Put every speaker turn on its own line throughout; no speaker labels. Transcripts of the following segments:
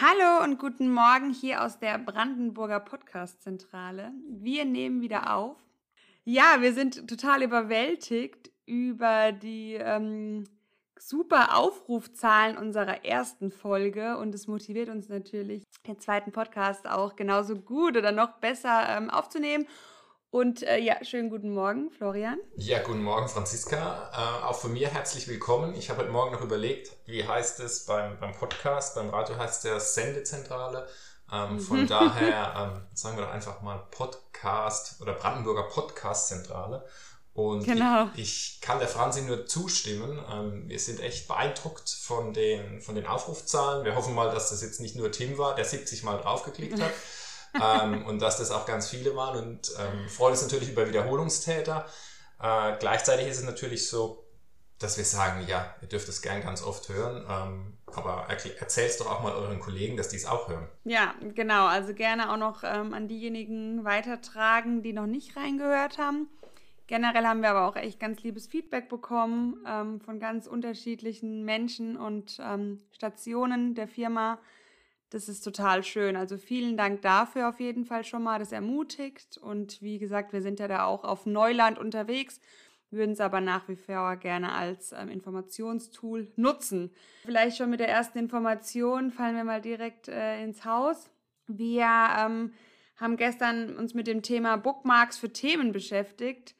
Hallo und guten Morgen hier aus der Brandenburger Podcast-Zentrale. Wir nehmen wieder auf. Ja, wir sind total überwältigt über die ähm, super Aufrufzahlen unserer ersten Folge und es motiviert uns natürlich, den zweiten Podcast auch genauso gut oder noch besser ähm, aufzunehmen. Und äh, ja, schönen guten Morgen, Florian.
Ja, guten Morgen, Franziska. Äh, auch von mir herzlich willkommen. Ich habe heute Morgen noch überlegt, wie heißt es beim, beim Podcast? Beim Radio heißt es der Sendezentrale. Ähm, mhm. von daher ähm, sagen wir doch einfach mal Podcast oder Brandenburger Podcast-Zentrale. Und genau. ich, ich, kann der Franzi nur zustimmen. Ähm, wir sind echt beeindruckt von den, von den Aufrufzahlen. Wir hoffen mal, dass das jetzt nicht nur Tim war, der 70 Mal draufgeklickt hat. ähm, und dass das auch ganz viele waren und ähm, freuen uns natürlich über Wiederholungstäter. Äh, gleichzeitig ist es natürlich so, dass wir sagen, ja, ihr dürft es gern ganz oft hören, ähm, aber erzählt es doch auch mal euren Kollegen, dass die es auch hören.
Ja, genau. Also gerne auch noch ähm, an diejenigen weitertragen, die noch nicht reingehört haben. Generell haben wir aber auch echt ganz liebes Feedback bekommen ähm, von ganz unterschiedlichen Menschen und ähm, Stationen der Firma. Das ist total schön. Also vielen Dank dafür auf jeden Fall schon mal. Das ermutigt. Und wie gesagt, wir sind ja da auch auf Neuland unterwegs, würden es aber nach wie vor gerne als ähm, Informationstool nutzen. Vielleicht schon mit der ersten Information fallen wir mal direkt äh, ins Haus. Wir ähm, haben gestern uns mit dem Thema Bookmarks für Themen beschäftigt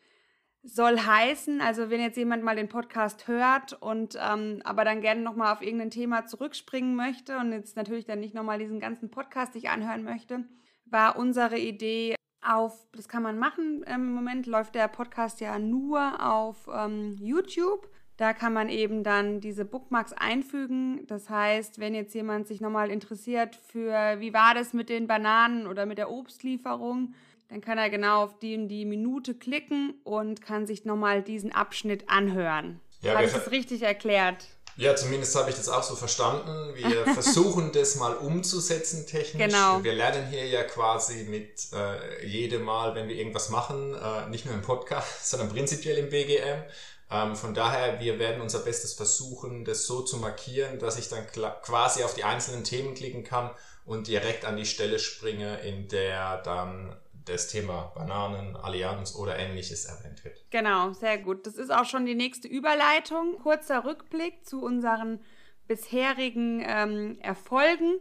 soll heißen, also wenn jetzt jemand mal den Podcast hört und ähm, aber dann gerne nochmal auf irgendein Thema zurückspringen möchte und jetzt natürlich dann nicht nochmal diesen ganzen Podcast sich anhören möchte, war unsere Idee auf, das kann man machen, im Moment läuft der Podcast ja nur auf ähm, YouTube. Da kann man eben dann diese Bookmarks einfügen. Das heißt, wenn jetzt jemand sich nochmal interessiert für, wie war das mit den Bananen oder mit der Obstlieferung, dann kann er genau auf die die Minute klicken und kann sich nochmal diesen Abschnitt anhören. Ja, habe ich das richtig erklärt?
Ja, zumindest habe ich das auch so verstanden. Wir versuchen das mal umzusetzen technisch. Genau. Wir lernen hier ja quasi mit äh, jedem Mal, wenn wir irgendwas machen, äh, nicht nur im Podcast, sondern prinzipiell im BGM. Ähm, von daher, wir werden unser Bestes versuchen, das so zu markieren, dass ich dann quasi auf die einzelnen Themen klicken kann und direkt an die Stelle springe, in der dann das Thema Bananen, Allianz oder ähnliches erwähnt wird.
Genau, sehr gut. Das ist auch schon die nächste Überleitung. Kurzer Rückblick zu unseren bisherigen ähm, Erfolgen.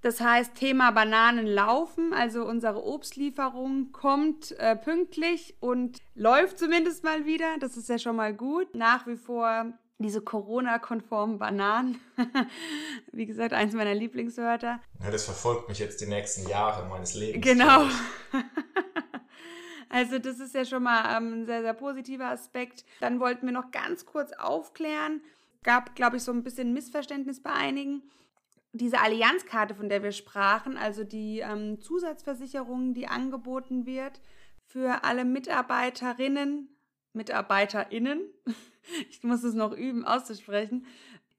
Das heißt, Thema Bananen laufen, also unsere Obstlieferung kommt äh, pünktlich und läuft zumindest mal wieder. Das ist ja schon mal gut. Nach wie vor diese Corona-konformen Bananen. Wie gesagt, eins meiner Lieblingswörter.
Ja, das verfolgt mich jetzt die nächsten Jahre meines Lebens.
Genau. also das ist ja schon mal ähm, ein sehr, sehr positiver Aspekt. Dann wollten wir noch ganz kurz aufklären. Gab, glaube ich, so ein bisschen Missverständnis bei einigen. Diese Allianzkarte, von der wir sprachen, also die ähm, Zusatzversicherung, die angeboten wird für alle Mitarbeiterinnen, MitarbeiterInnen, ich muss es noch üben auszusprechen,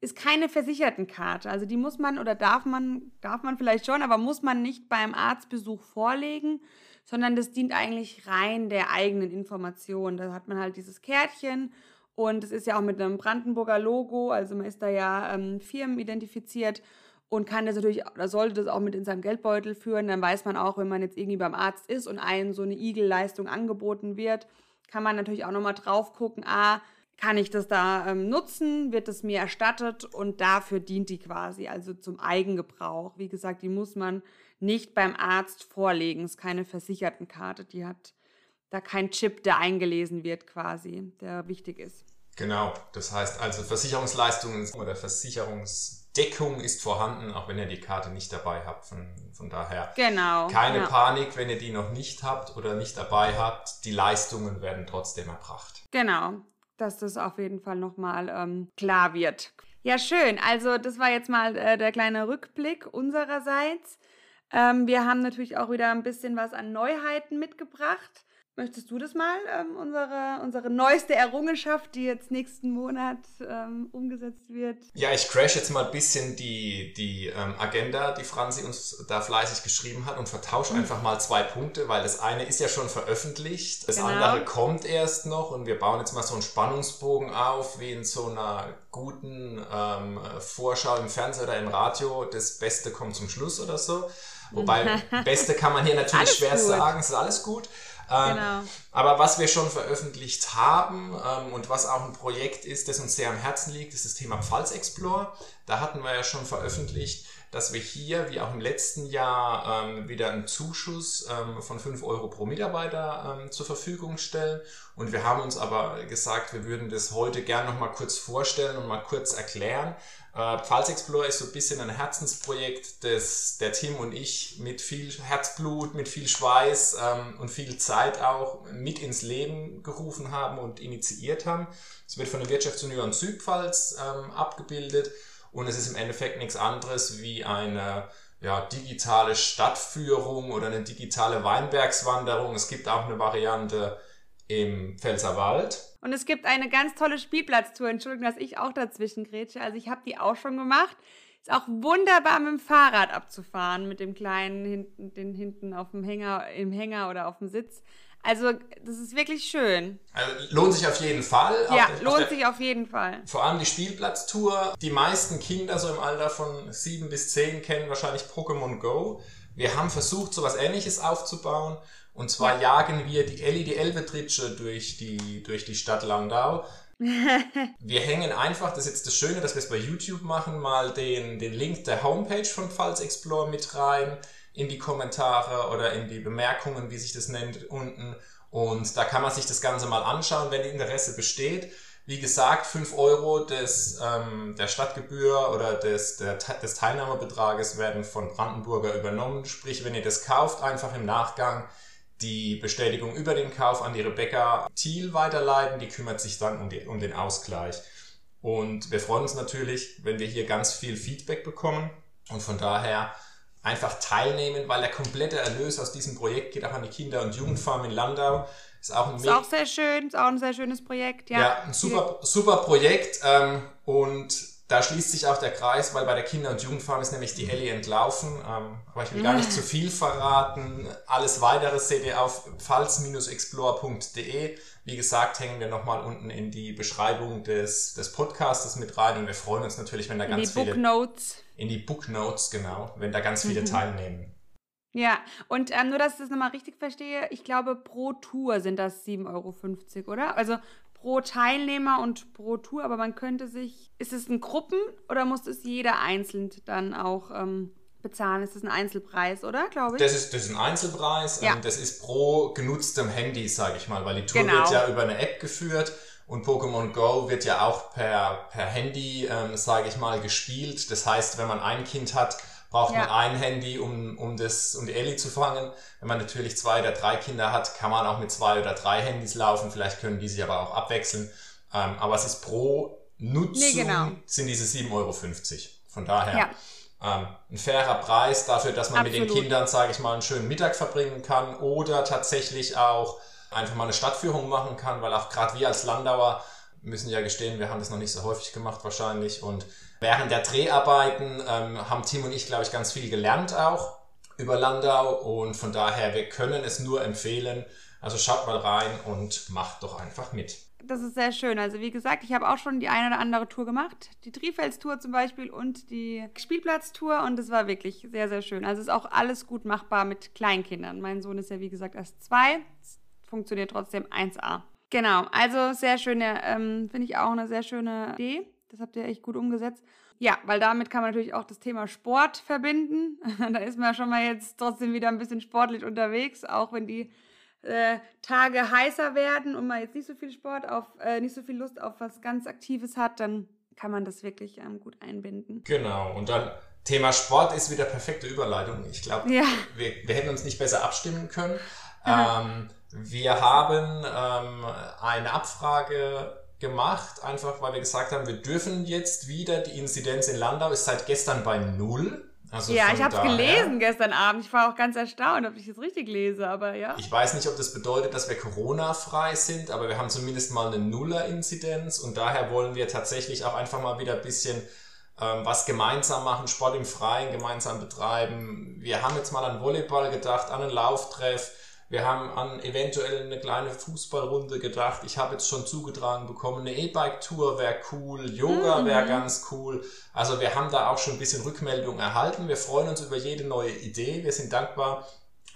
ist keine Versichertenkarte. Also die muss man oder darf man, darf man vielleicht schon, aber muss man nicht beim Arztbesuch vorlegen, sondern das dient eigentlich rein der eigenen Information. Da hat man halt dieses Kärtchen und es ist ja auch mit einem Brandenburger Logo, also man ist da ja ähm, Firmen identifiziert und kann das natürlich oder sollte das auch mit in seinem Geldbeutel führen. Dann weiß man auch, wenn man jetzt irgendwie beim Arzt ist und einen so eine Igel-Leistung angeboten wird, kann man natürlich auch nochmal drauf gucken, ah, kann ich das da ähm, nutzen, wird es mir erstattet? Und dafür dient die quasi, also zum Eigengebrauch. Wie gesagt, die muss man nicht beim Arzt vorlegen, ist keine Versichertenkarte, die hat da kein Chip, der eingelesen wird quasi, der wichtig ist.
Genau, das heißt also Versicherungsleistungen oder Versicherungsdeckung ist vorhanden, auch wenn ihr die Karte nicht dabei habt. Von, von daher
genau,
keine ja. Panik, wenn ihr die noch nicht habt oder nicht dabei habt. Die Leistungen werden trotzdem erbracht.
Genau, dass das auf jeden Fall nochmal ähm, klar wird. Ja, schön. Also das war jetzt mal äh, der kleine Rückblick unsererseits. Ähm, wir haben natürlich auch wieder ein bisschen was an Neuheiten mitgebracht. Möchtest du das mal, ähm, unsere, unsere neueste Errungenschaft, die jetzt nächsten Monat ähm, umgesetzt wird?
Ja, ich crash jetzt mal ein bisschen die, die ähm, Agenda, die Franzi uns da fleißig geschrieben hat und vertausche mhm. einfach mal zwei Punkte, weil das eine ist ja schon veröffentlicht, das genau. andere kommt erst noch und wir bauen jetzt mal so einen Spannungsbogen auf, wie in so einer guten ähm, Vorschau im Fernsehen oder im Radio, das Beste kommt zum Schluss oder so. Wobei, Beste kann man hier natürlich schwer gut. sagen, es ist alles gut. Ähm, genau. Aber was wir schon veröffentlicht haben ähm, und was auch ein Projekt ist, das uns sehr am Herzen liegt, ist das Thema Pfalz Explore. Da hatten wir ja schon veröffentlicht, dass wir hier, wie auch im letzten Jahr, ähm, wieder einen Zuschuss ähm, von 5 Euro pro Mitarbeiter ähm, zur Verfügung stellen. Und wir haben uns aber gesagt, wir würden das heute gern noch mal kurz vorstellen und mal kurz erklären, äh, Pfalz Explorer ist so ein bisschen ein Herzensprojekt, das der Tim und ich mit viel Herzblut, mit viel Schweiß ähm, und viel Zeit auch mit ins Leben gerufen haben und initiiert haben. Es wird von der Wirtschaftsunion Südpfalz ähm, abgebildet und es ist im Endeffekt nichts anderes wie eine ja, digitale Stadtführung oder eine digitale Weinbergswanderung. Es gibt auch eine Variante im Pfälzerwald.
Und es gibt eine ganz tolle Spielplatztour. Entschuldigung, dass ich auch dazwischen grätsche. Also ich habe die auch schon gemacht. Ist auch wunderbar mit dem Fahrrad abzufahren, mit dem kleinen hinten, den hinten auf dem Hänger, im Hänger oder auf dem Sitz. Also, das ist wirklich schön.
Also, lohnt sich auf jeden Fall.
Ja, auf lohnt auf der, sich auf jeden Fall.
Vor allem die Spielplatztour. Die meisten Kinder so im Alter von sieben bis zehn kennen wahrscheinlich Pokémon Go. Wir haben versucht, so etwas ähnliches aufzubauen. Und zwar ja. jagen wir die Elli die Elbetritsche durch die, durch die Stadt Landau. wir hängen einfach, das ist jetzt das Schöne, dass wir es bei YouTube machen, mal den, den Link der Homepage von Pfalz Explore mit rein in die Kommentare oder in die Bemerkungen, wie sich das nennt, unten. Und da kann man sich das Ganze mal anschauen, wenn Interesse besteht. Wie gesagt, 5 Euro des, ähm, der Stadtgebühr oder des, der, des Teilnahmebetrages werden von Brandenburger übernommen. Sprich, wenn ihr das kauft, einfach im Nachgang die Bestätigung über den Kauf an die Rebecca Thiel weiterleiten. Die kümmert sich dann um, die, um den Ausgleich. Und wir freuen uns natürlich, wenn wir hier ganz viel Feedback bekommen und von daher einfach teilnehmen, weil der komplette Erlös aus diesem Projekt geht auch an die Kinder- und Jugendfarm in Landau.
Ist auch, ein ist auch sehr schön, ist auch ein sehr schönes Projekt, ja.
Ja, ein super, super Projekt ähm, und da schließt sich auch der Kreis, weil bei der Kinder- und Jugendfarm ist nämlich die Ellie entlaufen. Ähm, aber ich will gar nicht zu viel verraten. Alles weitere seht ihr auf pfalz-explore.de. Wie gesagt, hängen wir nochmal unten in die Beschreibung des, des Podcastes mit rein. Und wir freuen uns natürlich, wenn da in ganz viele...
In die Booknotes.
In die Booknotes, genau. Wenn da ganz viele mhm. teilnehmen.
Ja, und ähm, nur, dass ich das nochmal richtig verstehe, ich glaube, pro Tour sind das 7,50 Euro, oder? Also pro Teilnehmer und pro Tour, aber man könnte sich, ist es ein Gruppen oder muss es jeder einzeln dann auch ähm, bezahlen? Ist das ein Einzelpreis, oder, glaube ich?
Das ist, das ist ein Einzelpreis. Ja. Ähm, das ist pro genutztem Handy, sage ich mal, weil die Tour genau. wird ja über eine App geführt und Pokémon Go wird ja auch per, per Handy, ähm, sage ich mal, gespielt. Das heißt, wenn man ein Kind hat, braucht ja. man ein Handy, um, um, das, um die Ellie zu fangen. Wenn man natürlich zwei oder drei Kinder hat, kann man auch mit zwei oder drei Handys laufen. Vielleicht können die sich aber auch abwechseln. Ähm, aber es ist pro Nutzung nee, genau. sind diese 7,50 Euro. Von daher ja. ähm, ein fairer Preis dafür, dass man Absolut. mit den Kindern, sage ich mal, einen schönen Mittag verbringen kann oder tatsächlich auch einfach mal eine Stadtführung machen kann, weil auch gerade wir als Landauer müssen ja gestehen, wir haben das noch nicht so häufig gemacht wahrscheinlich und Während der Dreharbeiten ähm, haben Tim und ich, glaube ich, ganz viel gelernt auch über Landau und von daher, wir können es nur empfehlen. Also schaut mal rein und macht doch einfach mit.
Das ist sehr schön. Also wie gesagt, ich habe auch schon die eine oder andere Tour gemacht. Die Trifels-Tour zum Beispiel und die Spielplatztour und es war wirklich sehr, sehr schön. Also ist auch alles gut machbar mit Kleinkindern. Mein Sohn ist ja wie gesagt erst zwei. Es funktioniert trotzdem 1A. Genau, also sehr schöne, ähm, finde ich auch eine sehr schöne Idee. Das habt ihr echt gut umgesetzt. Ja, weil damit kann man natürlich auch das Thema Sport verbinden. da ist man schon mal jetzt trotzdem wieder ein bisschen sportlich unterwegs, auch wenn die äh, Tage heißer werden und man jetzt nicht so viel Sport auf, äh, nicht so viel Lust auf was ganz Aktives hat, dann kann man das wirklich ähm, gut einbinden.
Genau, und dann Thema Sport ist wieder perfekte Überleitung. Ich glaube, ja. wir, wir, hätten uns nicht besser abstimmen können. Ähm, wir haben ähm, eine Abfrage gemacht, einfach weil wir gesagt haben, wir dürfen jetzt wieder, die Inzidenz in Landau ist seit gestern bei null.
Also ja, ich habe es gelesen gestern Abend. Ich war auch ganz erstaunt, ob ich es richtig lese, aber ja.
Ich weiß nicht, ob das bedeutet, dass wir Corona-frei sind, aber wir haben zumindest mal eine Nuller-Inzidenz und daher wollen wir tatsächlich auch einfach mal wieder ein bisschen ähm, was gemeinsam machen, Sport im Freien gemeinsam betreiben. Wir haben jetzt mal an Volleyball gedacht, an einen Lauftreff wir haben an eventuell eine kleine Fußballrunde gedacht. Ich habe jetzt schon zugetragen bekommen, eine E-Bike-Tour wäre cool, Yoga mhm. wäre ganz cool. Also wir haben da auch schon ein bisschen Rückmeldung erhalten. Wir freuen uns über jede neue Idee. Wir sind dankbar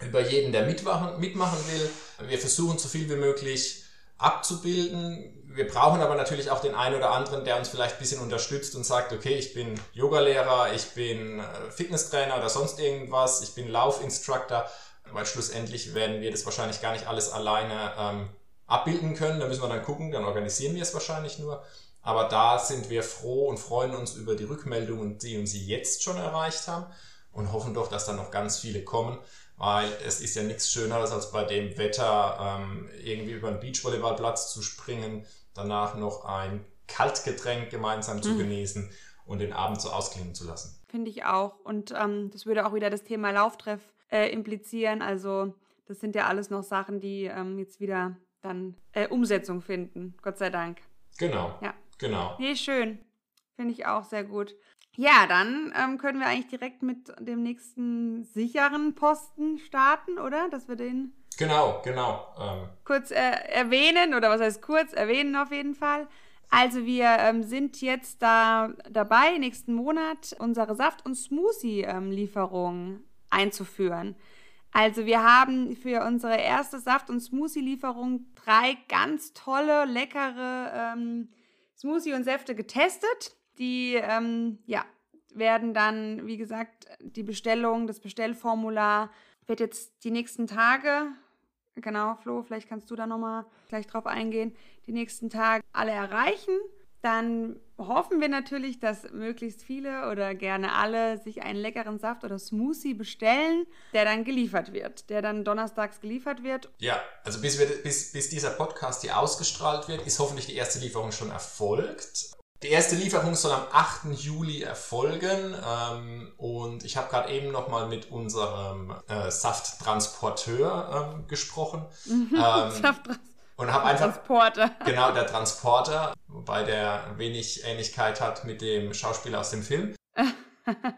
über jeden, der mitmachen, mitmachen will. Wir versuchen so viel wie möglich abzubilden. Wir brauchen aber natürlich auch den einen oder anderen, der uns vielleicht ein bisschen unterstützt und sagt, okay, ich bin Yogalehrer, ich bin äh, Fitnesstrainer oder sonst irgendwas, ich bin Laufinstructor weil schlussendlich werden wir das wahrscheinlich gar nicht alles alleine ähm, abbilden können. Da müssen wir dann gucken, dann organisieren wir es wahrscheinlich nur. Aber da sind wir froh und freuen uns über die Rückmeldungen, die uns jetzt schon erreicht haben und hoffen doch, dass da noch ganz viele kommen, weil es ist ja nichts Schöneres, als bei dem Wetter ähm, irgendwie über einen Beachvolleyballplatz zu springen, danach noch ein Kaltgetränk gemeinsam zu mhm. genießen und den Abend so ausklingen zu lassen.
Finde ich auch. Und ähm, das würde auch wieder das Thema Lauftreff äh, implizieren. Also das sind ja alles noch Sachen, die ähm, jetzt wieder dann äh, Umsetzung finden. Gott sei Dank.
Genau. Ja. Genau.
Nee, schön. Finde ich auch sehr gut. Ja, dann ähm, können wir eigentlich direkt mit dem nächsten sicheren Posten starten, oder? Dass wir den
Genau, genau.
Ähm. Kurz äh, erwähnen, oder was heißt kurz erwähnen auf jeden Fall. Also wir ähm, sind jetzt da dabei, nächsten Monat unsere Saft- und Smoothie-Lieferung einzuführen. Also wir haben für unsere erste Saft- und Smoothie-Lieferung drei ganz tolle, leckere ähm, Smoothie und Säfte getestet. Die ähm, ja, werden dann, wie gesagt, die Bestellung, das Bestellformular wird jetzt die nächsten Tage, genau, Flo, vielleicht kannst du da nochmal gleich drauf eingehen, die nächsten Tage alle erreichen dann hoffen wir natürlich, dass möglichst viele oder gerne alle sich einen leckeren Saft oder Smoothie bestellen, der dann geliefert wird, der dann donnerstags geliefert wird.
Ja, also bis, wir, bis, bis dieser Podcast hier ausgestrahlt wird, ist hoffentlich die erste Lieferung schon erfolgt. Die erste Lieferung soll am 8. Juli erfolgen ähm, und ich habe gerade eben nochmal mit unserem äh, Safttransporteur ähm, gesprochen. Mhm, ähm, Safttransporteur. Und habe einfach.
Transporter.
Genau, der Transporter, wobei der wenig Ähnlichkeit hat mit dem Schauspieler aus dem Film.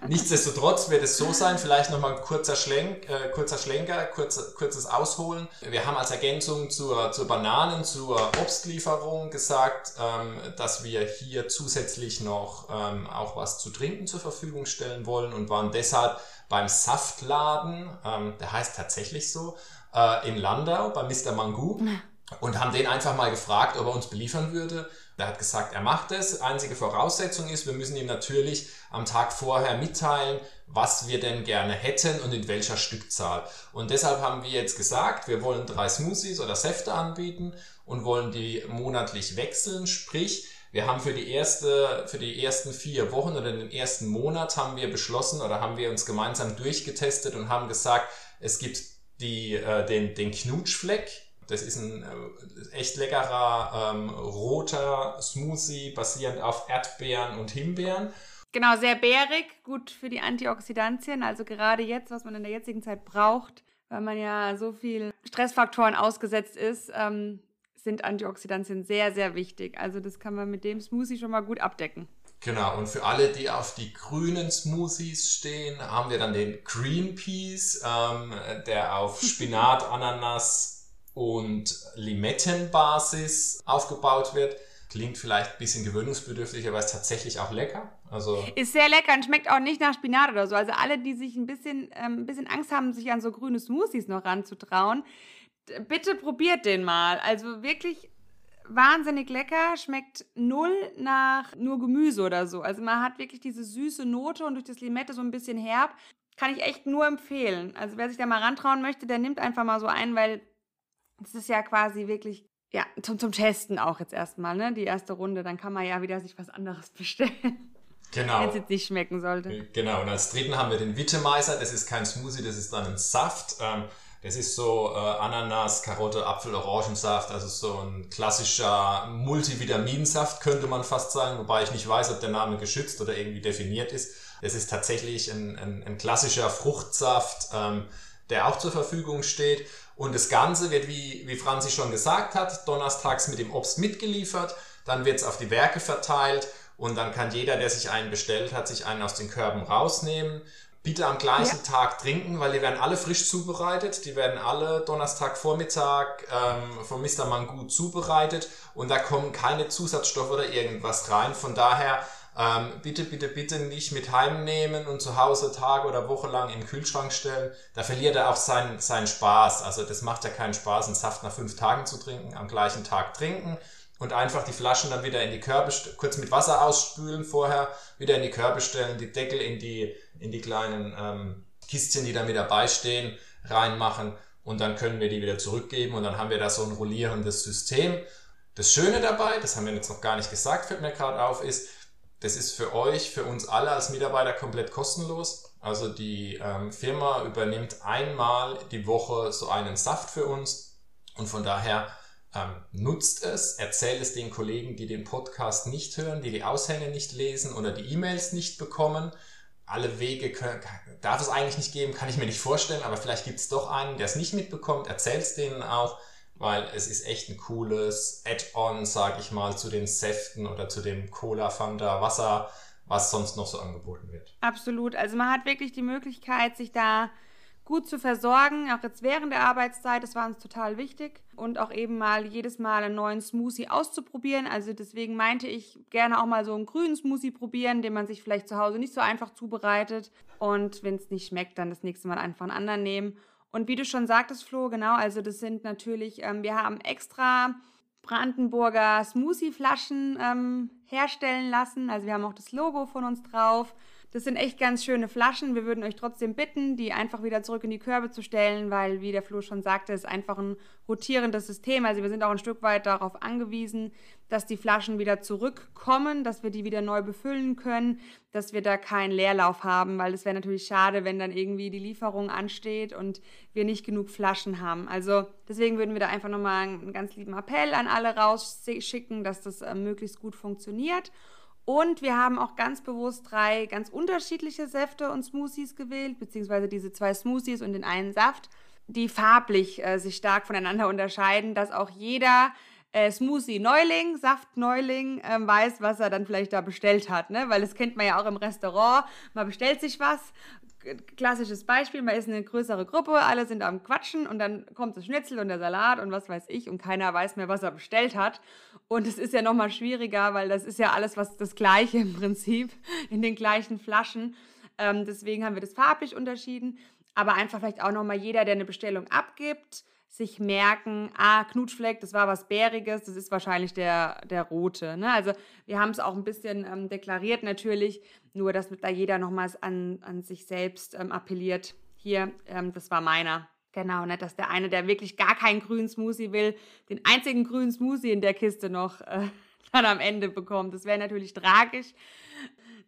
Nichtsdestotrotz wird es so sein, vielleicht nochmal ein kurzer, Schlenk, äh, kurzer Schlenker, kurz, kurzes Ausholen. Wir haben als Ergänzung zur, zur Bananen, zur Obstlieferung gesagt, ähm, dass wir hier zusätzlich noch ähm, auch was zu trinken zur Verfügung stellen wollen und waren deshalb beim Saftladen, ähm, der heißt tatsächlich so, äh, in Landau, bei Mr. Mangu und haben den einfach mal gefragt, ob er uns beliefern würde. Er hat gesagt, er macht es. Einzige Voraussetzung ist, wir müssen ihm natürlich am Tag vorher mitteilen, was wir denn gerne hätten und in welcher Stückzahl. Und deshalb haben wir jetzt gesagt, wir wollen drei Smoothies oder Säfte anbieten und wollen die monatlich wechseln. Sprich, wir haben für die erste, für die ersten vier Wochen oder den ersten Monat haben wir beschlossen oder haben wir uns gemeinsam durchgetestet und haben gesagt, es gibt die, äh, den, den Knutschfleck, das ist ein äh, echt leckerer ähm, roter Smoothie basierend auf Erdbeeren und Himbeeren.
Genau, sehr bärig, gut für die Antioxidantien. Also gerade jetzt, was man in der jetzigen Zeit braucht, weil man ja so viel Stressfaktoren ausgesetzt ist, ähm, sind Antioxidantien sehr, sehr wichtig. Also das kann man mit dem Smoothie schon mal gut abdecken.
Genau, und für alle, die auf die grünen Smoothies stehen, haben wir dann den Green Peas, ähm, der auf Spinat, Ananas, und Limettenbasis aufgebaut wird. Klingt vielleicht ein bisschen gewöhnungsbedürftig, aber ist tatsächlich auch lecker. Also
ist sehr lecker und schmeckt auch nicht nach Spinat oder so. Also alle, die sich ein bisschen, ähm, ein bisschen Angst haben, sich an so grüne Smoothies noch ranzutrauen, bitte probiert den mal. Also wirklich wahnsinnig lecker, schmeckt null nach nur Gemüse oder so. Also man hat wirklich diese süße Note und durch das Limette so ein bisschen herb. Kann ich echt nur empfehlen. Also wer sich da mal rantrauen möchte, der nimmt einfach mal so ein, weil das ist ja quasi wirklich, ja, zum, zum Testen auch jetzt erstmal, ne? Die erste Runde. Dann kann man ja wieder sich was anderes bestellen.
Genau.
Wenn es jetzt nicht schmecken sollte.
Genau. Und als dritten haben wir den Wittemeiser. Das ist kein Smoothie, das ist dann ein Saft. Ähm, das ist so äh, Ananas, Karotte, Apfel, Orangensaft, also so ein klassischer Multivitaminsaft, könnte man fast sagen, wobei ich nicht weiß, ob der Name geschützt oder irgendwie definiert ist. Es ist tatsächlich ein, ein, ein klassischer Fruchtsaft, ähm, der auch zur Verfügung steht. Und das Ganze wird, wie, wie Franzi schon gesagt hat, donnerstags mit dem Obst mitgeliefert. Dann wird es auf die Werke verteilt und dann kann jeder, der sich einen bestellt hat, sich einen aus den Körben rausnehmen. Bitte am gleichen ja. Tag trinken, weil die werden alle frisch zubereitet. Die werden alle Donnerstagvormittag ähm, von Mr. Mangu zubereitet und da kommen keine Zusatzstoffe oder irgendwas rein. Von daher ähm, bitte, bitte, bitte nicht mit heimnehmen und zu Hause Tage oder Woche lang im Kühlschrank stellen. Da verliert er auch seinen, seinen Spaß. Also das macht ja keinen Spaß, einen Saft nach fünf Tagen zu trinken, am gleichen Tag trinken und einfach die Flaschen dann wieder in die Körbe, kurz mit Wasser ausspülen vorher, wieder in die Körbe stellen, die Deckel in die, in die kleinen ähm, Kistchen, die da mit dabei stehen, reinmachen und dann können wir die wieder zurückgeben und dann haben wir da so ein rollierendes System. Das Schöne dabei, das haben wir jetzt noch gar nicht gesagt, fällt mir gerade auf, ist, das ist für euch, für uns alle als Mitarbeiter komplett kostenlos. Also die ähm, Firma übernimmt einmal die Woche so einen Saft für uns und von daher ähm, nutzt es, erzählt es den Kollegen, die den Podcast nicht hören, die die Aushänge nicht lesen oder die E-Mails nicht bekommen. Alle Wege können, darf es eigentlich nicht geben, kann ich mir nicht vorstellen, aber vielleicht gibt es doch einen, der es nicht mitbekommt, erzählt es denen auch, weil es ist echt ein cooles Add-on, sag ich mal, zu den Säften oder zu dem Cola, Fanta, Wasser, was sonst noch so angeboten wird.
Absolut. Also man hat wirklich die Möglichkeit, sich da gut zu versorgen, auch jetzt während der Arbeitszeit, das war uns total wichtig. Und auch eben mal jedes Mal einen neuen Smoothie auszuprobieren. Also deswegen meinte ich gerne auch mal so einen grünen Smoothie probieren, den man sich vielleicht zu Hause nicht so einfach zubereitet. Und wenn es nicht schmeckt, dann das nächste Mal einfach einen anderen nehmen. Und wie du schon sagtest, Flo, genau, also das sind natürlich, ähm, wir haben extra Brandenburger Smoothie-Flaschen ähm, herstellen lassen. Also wir haben auch das Logo von uns drauf. Das sind echt ganz schöne Flaschen. Wir würden euch trotzdem bitten, die einfach wieder zurück in die Körbe zu stellen, weil, wie der Flo schon sagte, ist einfach ein rotierendes System. Also wir sind auch ein Stück weit darauf angewiesen, dass die Flaschen wieder zurückkommen, dass wir die wieder neu befüllen können, dass wir da keinen Leerlauf haben, weil es wäre natürlich schade, wenn dann irgendwie die Lieferung ansteht und wir nicht genug Flaschen haben. Also deswegen würden wir da einfach nochmal einen ganz lieben Appell an alle rausschicken, dass das äh, möglichst gut funktioniert. Und wir haben auch ganz bewusst drei ganz unterschiedliche Säfte und Smoothies gewählt, beziehungsweise diese zwei Smoothies und den einen Saft, die farblich äh, sich stark voneinander unterscheiden, dass auch jeder äh, Smoothie-Neuling, Saft-Neuling äh, weiß, was er dann vielleicht da bestellt hat. Ne? Weil das kennt man ja auch im Restaurant. Man bestellt sich was, klassisches Beispiel, man ist eine größere Gruppe, alle sind am Quatschen und dann kommt das Schnitzel und der Salat und was weiß ich und keiner weiß mehr, was er bestellt hat. Und es ist ja nochmal schwieriger, weil das ist ja alles was das Gleiche im Prinzip, in den gleichen Flaschen. Ähm, deswegen haben wir das farblich unterschieden. Aber einfach vielleicht auch nochmal jeder, der eine Bestellung abgibt, sich merken, ah, Knutschfleck, das war was Bäriges, das ist wahrscheinlich der, der rote. Ne? Also wir haben es auch ein bisschen ähm, deklariert natürlich, nur dass da jeder nochmals an, an sich selbst ähm, appelliert. Hier, ähm, das war meiner. Genau, ne? dass der eine, der wirklich gar keinen grünen Smoothie will, den einzigen grünen Smoothie in der Kiste noch äh, dann am Ende bekommt. Das wäre natürlich tragisch.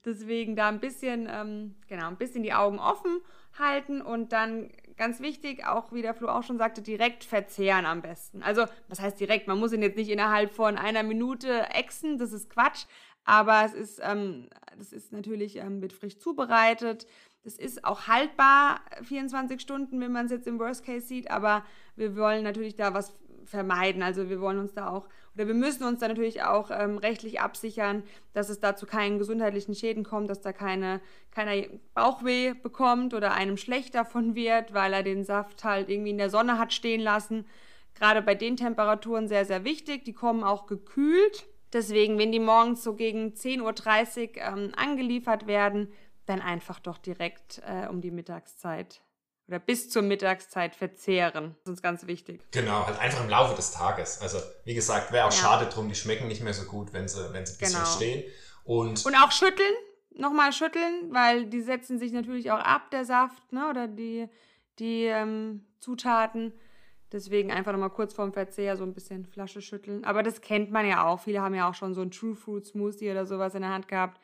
Deswegen da ein bisschen, ähm, genau, ein bisschen die Augen offen halten und dann ganz wichtig, auch wie der Flo auch schon sagte, direkt verzehren am besten. Also, was heißt direkt? Man muss ihn jetzt nicht innerhalb von einer Minute exen, das ist Quatsch. Aber es ist, ähm, das ist natürlich, ähm, wird frisch zubereitet. Das ist auch haltbar 24 Stunden, wenn man es jetzt im Worst Case sieht. Aber wir wollen natürlich da was vermeiden. Also wir wollen uns da auch oder wir müssen uns da natürlich auch ähm, rechtlich absichern, dass es da zu keinen gesundheitlichen Schäden kommt, dass da keine, keiner Bauchweh bekommt oder einem schlecht davon wird, weil er den Saft halt irgendwie in der Sonne hat stehen lassen. Gerade bei den Temperaturen sehr, sehr wichtig. Die kommen auch gekühlt. Deswegen, wenn die morgens so gegen 10.30 Uhr ähm, angeliefert werden, dann einfach doch direkt äh, um die Mittagszeit oder bis zur Mittagszeit verzehren. Das ist uns ganz wichtig.
Genau, halt einfach im Laufe des Tages. Also wie gesagt, wäre auch ja. schade drum, die schmecken nicht mehr so gut, wenn sie, wenn sie ein bisschen genau. stehen.
Und, und auch schütteln, nochmal schütteln, weil die setzen sich natürlich auch ab, der Saft, ne? oder die, die ähm, Zutaten. Deswegen einfach nochmal kurz vorm Verzehr so ein bisschen Flasche schütteln. Aber das kennt man ja auch. Viele haben ja auch schon so ein True Fruit Smoothie oder sowas in der Hand gehabt.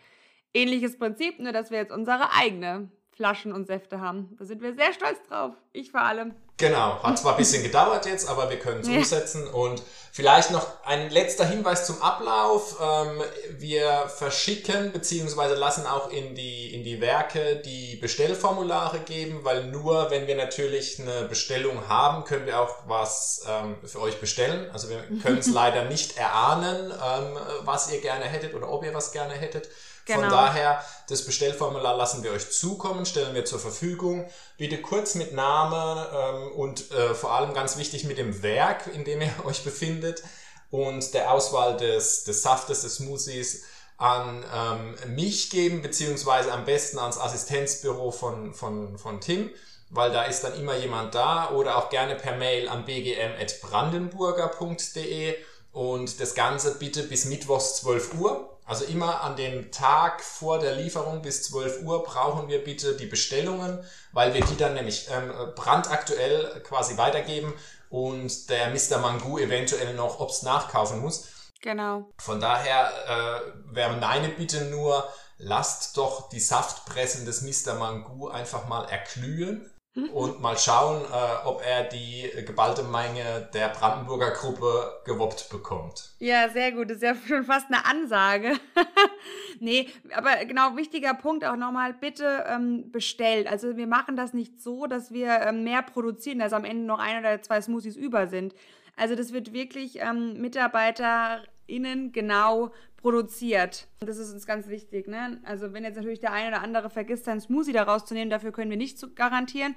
Ähnliches Prinzip, nur dass wir jetzt unsere eigene Flaschen und Säfte haben. Da sind wir sehr stolz drauf. Ich vor allem.
Genau, hat zwar ein bisschen gedauert jetzt, aber wir können es ja. umsetzen und Vielleicht noch ein letzter Hinweis zum Ablauf. Ähm, wir verschicken bzw. lassen auch in die, in die Werke die Bestellformulare geben, weil nur wenn wir natürlich eine Bestellung haben, können wir auch was ähm, für euch bestellen. Also wir können es leider nicht erahnen, ähm, was ihr gerne hättet oder ob ihr was gerne hättet. Genau. Von daher, das Bestellformular lassen wir euch zukommen, stellen wir zur Verfügung. Bitte kurz mit Name ähm, und äh, vor allem ganz wichtig mit dem Werk, in dem ihr euch befindet und der Auswahl des, des Saftes, des Smoothies an ähm, mich geben, beziehungsweise am besten ans Assistenzbüro von, von, von Tim, weil da ist dann immer jemand da oder auch gerne per Mail an bgm.brandenburger.de und das Ganze bitte bis Mittwochs 12 Uhr. Also immer an dem Tag vor der Lieferung bis 12 Uhr brauchen wir bitte die Bestellungen, weil wir die dann nämlich ähm, brandaktuell quasi weitergeben und der Mr. Mangu eventuell noch Obst nachkaufen muss.
Genau.
Von daher äh, wäre meine Bitte nur, lasst doch die Saftpressen des Mr. Mangu einfach mal erglühen Mhm. Und mal schauen, äh, ob er die geballte Menge der Brandenburger Gruppe gewoppt bekommt.
Ja, sehr gut. Das ist ja schon fast eine Ansage. nee, aber genau, wichtiger Punkt auch nochmal, bitte ähm, bestellt. Also wir machen das nicht so, dass wir ähm, mehr produzieren, dass am Ende noch ein oder zwei Smoothies über sind. Also das wird wirklich ähm, MitarbeiterInnen genau produziert. Das ist uns ganz wichtig. Ne? Also wenn jetzt natürlich der eine oder andere vergisst, seinen Smoothie da rauszunehmen, dafür können wir nicht garantieren.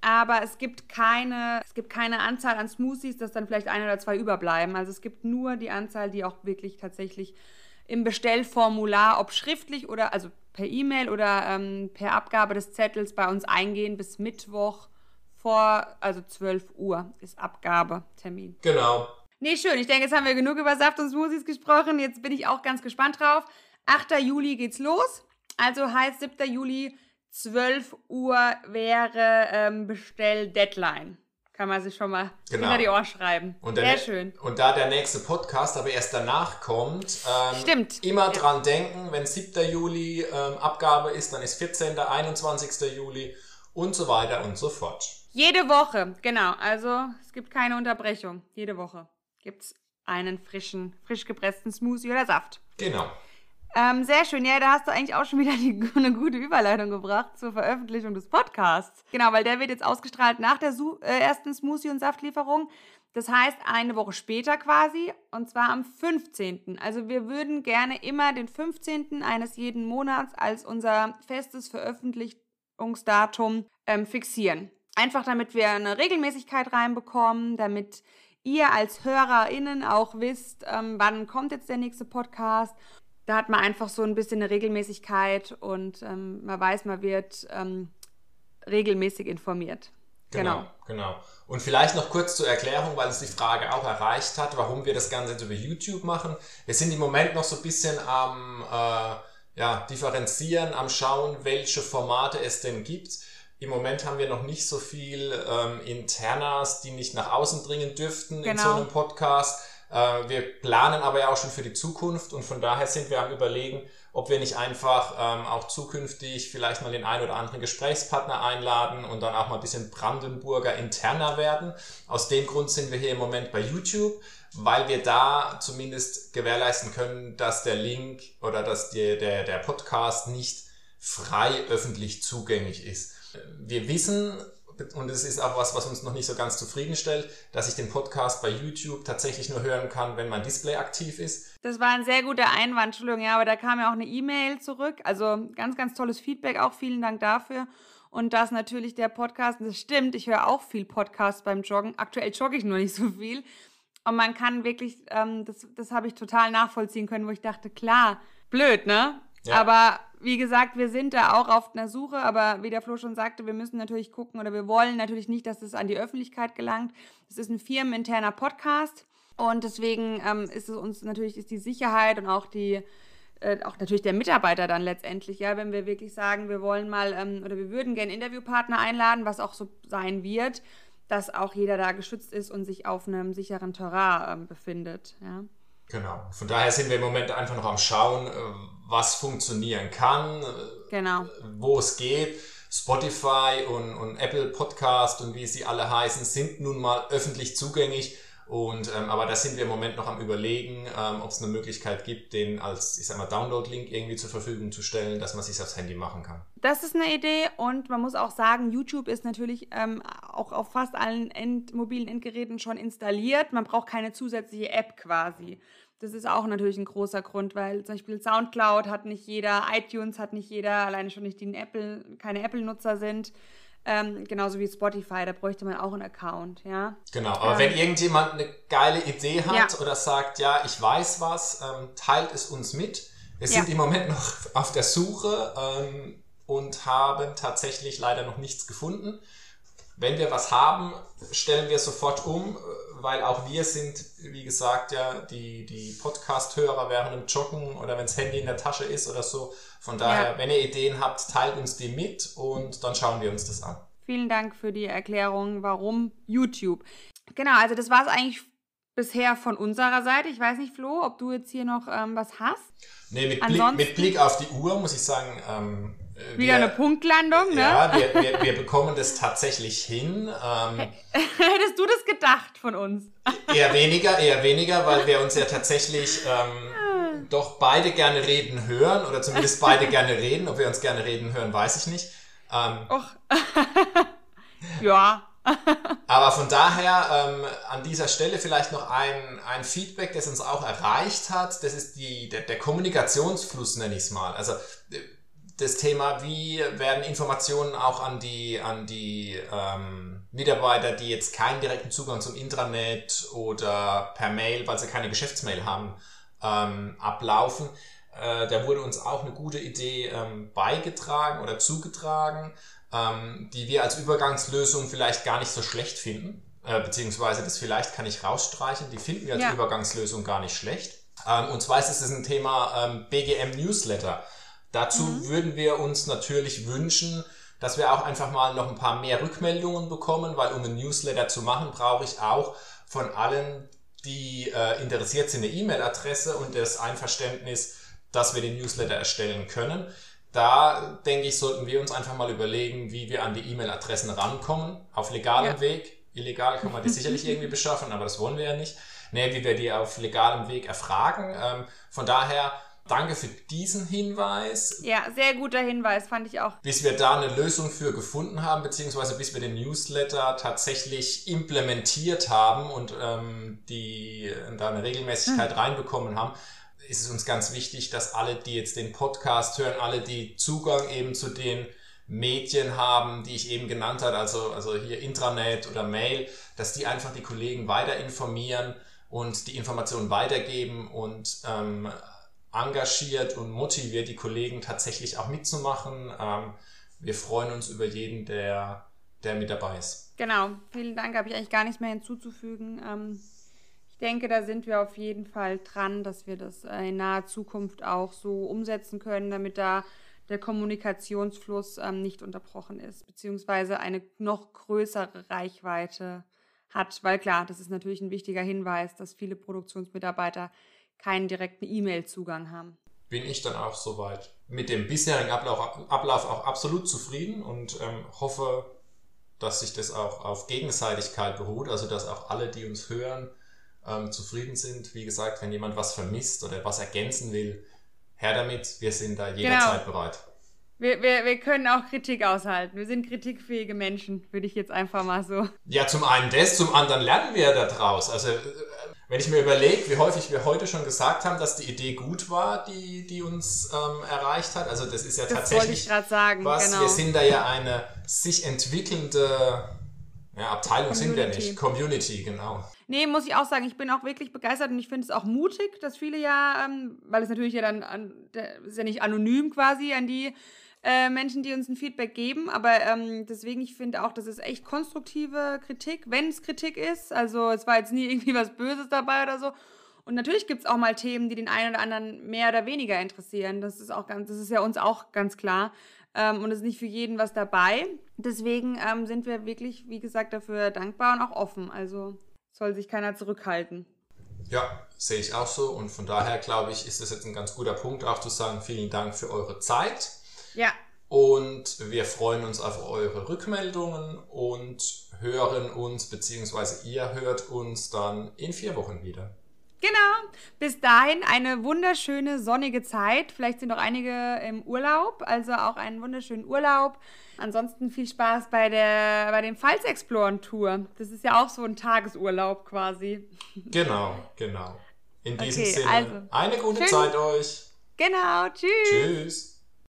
Aber es gibt keine, es gibt keine Anzahl an Smoothies, dass dann vielleicht ein oder zwei überbleiben. Also es gibt nur die Anzahl, die auch wirklich tatsächlich im Bestellformular, ob schriftlich oder also per E-Mail oder ähm, per Abgabe des Zettels bei uns eingehen bis Mittwoch vor, also 12 Uhr ist Abgabetermin.
Genau.
Nee, schön. Ich denke, jetzt haben wir genug über Saft und Smoothies gesprochen. Jetzt bin ich auch ganz gespannt drauf. 8. Juli geht's los. Also heißt 7. Juli, 12 Uhr wäre ähm, Bestell-Deadline. Kann man sich schon mal genau. hinter die Ohren schreiben.
Und Sehr
ne- schön.
Und da der nächste Podcast aber erst danach kommt, ähm,
Stimmt.
immer ja. dran denken, wenn 7. Juli ähm, Abgabe ist, dann ist 14., 21. Juli und so weiter und so fort.
Jede Woche, genau. Also es gibt keine Unterbrechung. Jede Woche gibt es einen frischen, frisch gepressten Smoothie oder Saft.
Genau.
Ähm, sehr schön. Ja, da hast du eigentlich auch schon wieder die, eine gute Überleitung gebracht zur Veröffentlichung des Podcasts. Genau, weil der wird jetzt ausgestrahlt nach der Su äh, ersten Smoothie- und Saftlieferung. Das heißt, eine Woche später quasi, und zwar am 15. Also wir würden gerne immer den 15. eines jeden Monats als unser festes Veröffentlichungsdatum ähm, fixieren. Einfach damit wir eine Regelmäßigkeit reinbekommen, damit ihr als HörerInnen auch wisst, ähm, wann kommt jetzt der nächste Podcast. Da hat man einfach so ein bisschen eine Regelmäßigkeit und ähm, man weiß, man wird ähm, regelmäßig informiert.
Genau, genau, genau. Und vielleicht noch kurz zur Erklärung, weil es die Frage auch erreicht hat, warum wir das Ganze jetzt über YouTube machen. Wir sind im Moment noch so ein bisschen am äh, ja, differenzieren, am schauen, welche Formate es denn gibt. Im Moment haben wir noch nicht so viel ähm, Internas, die nicht nach außen dringen dürften genau. in so genau. einem Podcast. Äh, wir planen aber ja auch schon für die Zukunft und von daher sind wir am Überlegen, ob wir nicht einfach ähm, auch zukünftig vielleicht mal den einen oder anderen Gesprächspartner einladen und dann auch mal ein bisschen Brandenburger interner werden. Aus dem Grund sind wir hier im Moment bei YouTube, weil wir da zumindest gewährleisten können, dass der Link oder dass die, der, der Podcast nicht frei öffentlich zugänglich ist. Wir wissen, und es ist auch was, was uns noch nicht so ganz zufriedenstellt, dass ich den Podcast bei YouTube tatsächlich nur hören kann, wenn mein Display aktiv ist.
Das war ein sehr guter Einwand, Entschuldigung, ja, aber da kam ja auch eine E-Mail zurück. Also ganz, ganz tolles Feedback, auch vielen Dank dafür. Und dass natürlich der Podcast, das stimmt, ich höre auch viel Podcast beim Joggen. Aktuell jogge ich nur nicht so viel. Und man kann wirklich, ähm, das, das habe ich total nachvollziehen können, wo ich dachte, klar, blöd, ne? Ja. Aber wie gesagt, wir sind da auch auf einer Suche, aber wie der Flo schon sagte, wir müssen natürlich gucken oder wir wollen natürlich nicht, dass es an die Öffentlichkeit gelangt. Es ist ein firmeninterner Podcast und deswegen ähm, ist es uns natürlich ist die Sicherheit und auch die äh, auch natürlich der Mitarbeiter dann letztendlich, ja, wenn wir wirklich sagen, wir wollen mal ähm, oder wir würden gerne Interviewpartner einladen, was auch so sein wird, dass auch jeder da geschützt ist und sich auf einem sicheren Terrain äh, befindet, ja.
Genau. Von daher sind wir im Moment einfach noch am Schauen, äh, was funktionieren kann,
genau.
wo es geht. Spotify und, und Apple Podcast und wie sie alle heißen, sind nun mal öffentlich zugänglich. Und, ähm, aber da sind wir im Moment noch am überlegen, ähm, ob es eine Möglichkeit gibt, den als, ich sag mal, Download-Link irgendwie zur Verfügung zu stellen, dass man sich aufs Handy machen kann.
Das ist eine Idee und man muss auch sagen, YouTube ist natürlich ähm, auch auf fast allen End mobilen Endgeräten schon installiert. Man braucht keine zusätzliche App quasi. Das ist auch natürlich ein großer Grund, weil zum Beispiel Soundcloud hat nicht jeder, iTunes hat nicht jeder, alleine schon nicht die Apple, keine Apple-Nutzer sind. Ähm, genauso wie Spotify, da bräuchte man auch einen Account, ja.
Genau, aber ähm, wenn irgendjemand eine geile Idee hat ja. oder sagt, ja, ich weiß was, ähm, teilt es uns mit. Wir sind ja. im Moment noch auf der Suche ähm, und haben tatsächlich leider noch nichts gefunden. Wenn wir was haben, stellen wir sofort um, weil auch wir sind, wie gesagt, ja, die, die Podcast-Hörer während dem Joggen oder wenn das Handy in der Tasche ist oder so, von daher, ja. wenn ihr Ideen habt, teilt uns die mit und dann schauen wir uns das an.
Vielen Dank für die Erklärung, warum YouTube. Genau, also das war es eigentlich bisher von unserer Seite. Ich weiß nicht, Flo, ob du jetzt hier noch ähm, was hast.
Nee, mit Blick, mit Blick, auf die Uhr muss ich sagen, ähm,
äh, wieder wir, eine Punktlandung, ne?
Ja, wir, wir, wir bekommen das tatsächlich hin. Ähm,
Hättest du das gedacht von uns?
eher weniger, eher weniger, weil wir uns ja tatsächlich ähm, doch beide gerne reden hören oder zumindest beide gerne reden. Ob wir uns gerne reden hören, weiß ich nicht. Ähm, Och.
ja.
aber von daher ähm, an dieser Stelle vielleicht noch ein, ein Feedback, das uns auch erreicht hat. Das ist die, der, der Kommunikationsfluss, nenne ich es mal. Also das Thema, wie werden Informationen auch an die, an die ähm, Mitarbeiter, die jetzt keinen direkten Zugang zum Intranet oder per Mail, weil sie keine Geschäftsmail haben, ähm, ablaufen. Äh, da wurde uns auch eine gute Idee ähm, beigetragen oder zugetragen, ähm, die wir als Übergangslösung vielleicht gar nicht so schlecht finden. Äh, beziehungsweise das vielleicht kann ich rausstreichen, die finden wir als ja. Übergangslösung gar nicht schlecht. Ähm, und zwar ist es ein Thema ähm, BGM Newsletter. Dazu mhm. würden wir uns natürlich wünschen, dass wir auch einfach mal noch ein paar mehr Rückmeldungen bekommen, weil um ein Newsletter zu machen, brauche ich auch von allen die äh, interessiert sind, eine E-Mail-Adresse und das Einverständnis, dass wir den Newsletter erstellen können. Da denke ich, sollten wir uns einfach mal überlegen, wie wir an die E-Mail-Adressen rankommen, auf legalem ja. Weg. Illegal kann man die sicherlich irgendwie beschaffen, aber das wollen wir ja nicht. Nee, wie wir die auf legalem Weg erfragen. Ähm, von daher Danke für diesen Hinweis.
Ja, sehr guter Hinweis, fand ich auch.
Bis wir da eine Lösung für gefunden haben, beziehungsweise bis wir den Newsletter tatsächlich implementiert haben und ähm, die da eine Regelmäßigkeit hm. reinbekommen haben, ist es uns ganz wichtig, dass alle, die jetzt den Podcast hören, alle, die Zugang eben zu den Medien haben, die ich eben genannt habe, also, also hier Intranet oder Mail, dass die einfach die Kollegen weiter informieren und die Informationen weitergeben und ähm, engagiert und motiviert die Kollegen tatsächlich auch mitzumachen. Ähm, wir freuen uns über jeden, der, der mit dabei ist.
Genau, vielen Dank, habe ich eigentlich gar nichts mehr hinzuzufügen. Ähm, ich denke, da sind wir auf jeden Fall dran, dass wir das äh, in naher Zukunft auch so umsetzen können, damit da der Kommunikationsfluss ähm, nicht unterbrochen ist, beziehungsweise eine noch größere Reichweite hat. Weil klar, das ist natürlich ein wichtiger Hinweis, dass viele Produktionsmitarbeiter keinen direkten E-Mail-Zugang haben.
Bin ich dann auch soweit mit dem bisherigen Ablauf, Ablauf auch absolut zufrieden und ähm, hoffe, dass sich das auch auf Gegenseitigkeit beruht, also dass auch alle, die uns hören, ähm, zufrieden sind. Wie gesagt, wenn jemand was vermisst oder was ergänzen will, her damit, wir sind da jederzeit genau. bereit.
Wir, wir, wir können auch Kritik aushalten. Wir sind kritikfähige Menschen, würde ich jetzt einfach mal so.
Ja, zum einen das, zum anderen lernen wir daraus. Also äh, wenn ich mir überlege, wie häufig wir heute schon gesagt haben, dass die Idee gut war, die, die uns ähm, erreicht hat. Also das ist ja das tatsächlich
sagen,
was.
Genau.
Wir sind da ja eine sich entwickelnde ja, Abteilung Community. sind wir nicht. Community, genau.
Nee, muss ich auch sagen, ich bin auch wirklich begeistert und ich finde es auch mutig, dass viele ja, ähm, weil es natürlich ja dann, an, ist ja nicht anonym quasi an die äh, Menschen, die uns ein Feedback geben. Aber ähm, deswegen, ich finde auch, das ist echt konstruktive Kritik, wenn es Kritik ist. Also es war jetzt nie irgendwie was Böses dabei oder so. Und natürlich gibt es auch mal Themen, die den einen oder anderen mehr oder weniger interessieren. Das ist auch ganz, das ist ja uns auch ganz klar. Ähm, und es ist nicht für jeden was dabei. Deswegen ähm, sind wir wirklich, wie gesagt, dafür dankbar und auch offen. Also soll sich keiner zurückhalten.
Ja, sehe ich auch so. Und von daher glaube ich, ist das jetzt ein ganz guter Punkt, auch zu sagen, vielen Dank für eure Zeit.
Ja.
Und wir freuen uns auf eure Rückmeldungen und hören uns, beziehungsweise ihr hört uns dann in vier Wochen wieder.
Genau. Bis dahin eine wunderschöne sonnige Zeit. Vielleicht sind noch einige im Urlaub, also auch einen wunderschönen Urlaub. Ansonsten viel Spaß bei der bei dem Pfalz Exploren Tour. Das ist ja auch so ein Tagesurlaub quasi.
Genau, genau. In diesem okay, Sinne, also, eine gute schön. Zeit euch.
Genau, tschüss. Tschüss.